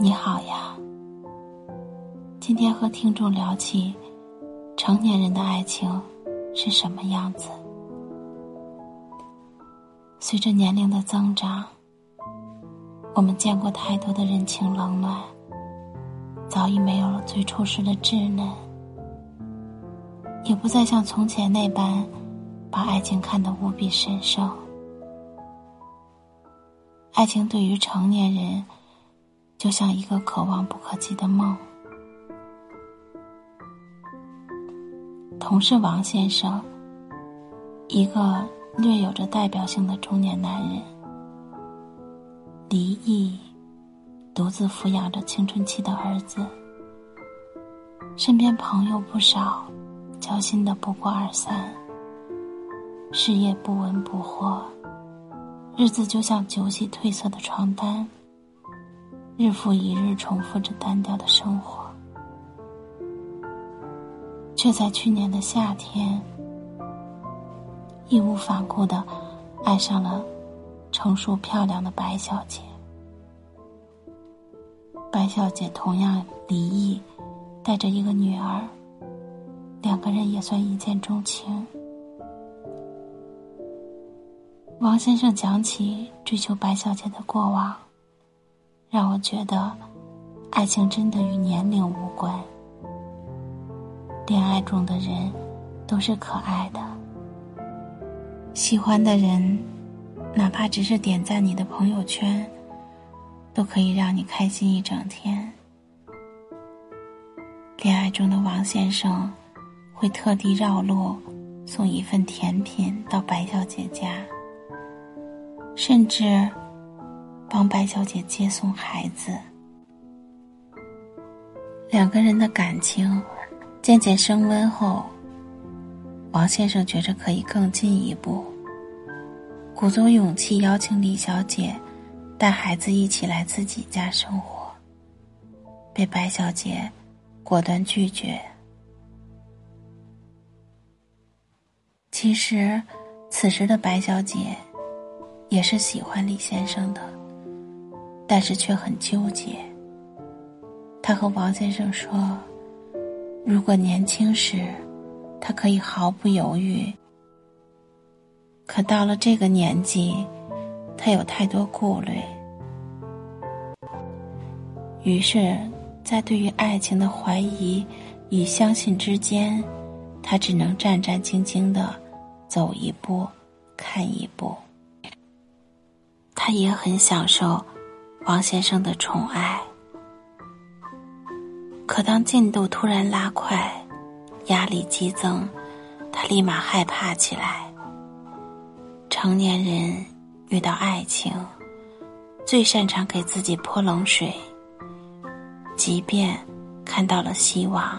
你好呀，今天和听众聊起成年人的爱情是什么样子。随着年龄的增长，我们见过太多的人情冷暖，早已没有了最初时的稚嫩，也不再像从前那般把爱情看得无比神圣。爱情对于成年人。就像一个可望不可及的梦。同事王先生，一个略有着代表性的中年男人，离异，独自抚养着青春期的儿子，身边朋友不少，交心的不过二三，事业不温不火，日子就像酒洗褪色的床单。日复一日重复着单调的生活，却在去年的夏天，义无反顾的爱上了成熟漂亮的白小姐。白小姐同样离异，带着一个女儿，两个人也算一见钟情。王先生讲起追求白小姐的过往。让我觉得，爱情真的与年龄无关。恋爱中的人都是可爱的，喜欢的人，哪怕只是点赞你的朋友圈，都可以让你开心一整天。恋爱中的王先生，会特地绕路送一份甜品到白小姐家，甚至。帮白小姐接送孩子，两个人的感情渐渐升温后，王先生觉着可以更进一步，鼓足勇气邀请李小姐带孩子一起来自己家生活，被白小姐果断拒绝。其实，此时的白小姐也是喜欢李先生的。但是却很纠结。他和王先生说：“如果年轻时，他可以毫不犹豫；可到了这个年纪，他有太多顾虑。于是，在对于爱情的怀疑与相信之间，他只能战战兢兢的走一步看一步。他也很享受。”王先生的宠爱，可当进度突然拉快，压力激增，他立马害怕起来。成年人遇到爱情，最擅长给自己泼冷水，即便看到了希望，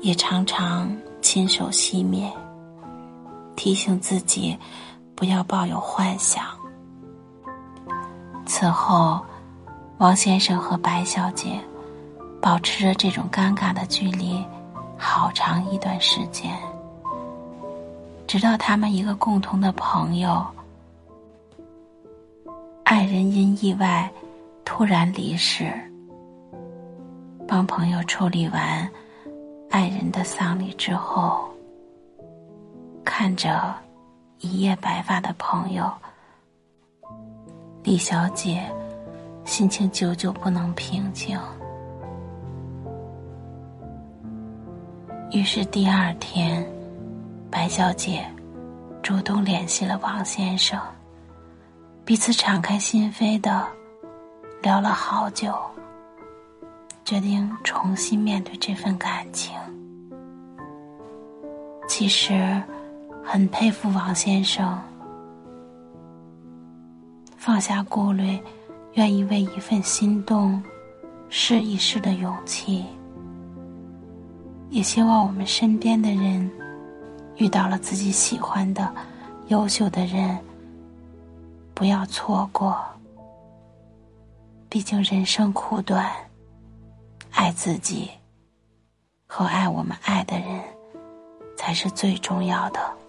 也常常亲手熄灭，提醒自己不要抱有幻想。此后，王先生和白小姐保持着这种尴尬的距离好长一段时间，直到他们一个共同的朋友，爱人因意外突然离世，帮朋友处理完爱人的丧礼之后，看着一夜白发的朋友。李小姐心情久久不能平静，于是第二天，白小姐主动联系了王先生，彼此敞开心扉的聊了好久，决定重新面对这份感情。其实，很佩服王先生。放下顾虑，愿意为一份心动试一试的勇气。也希望我们身边的人遇到了自己喜欢的优秀的人，不要错过。毕竟人生苦短，爱自己和爱我们爱的人才是最重要的。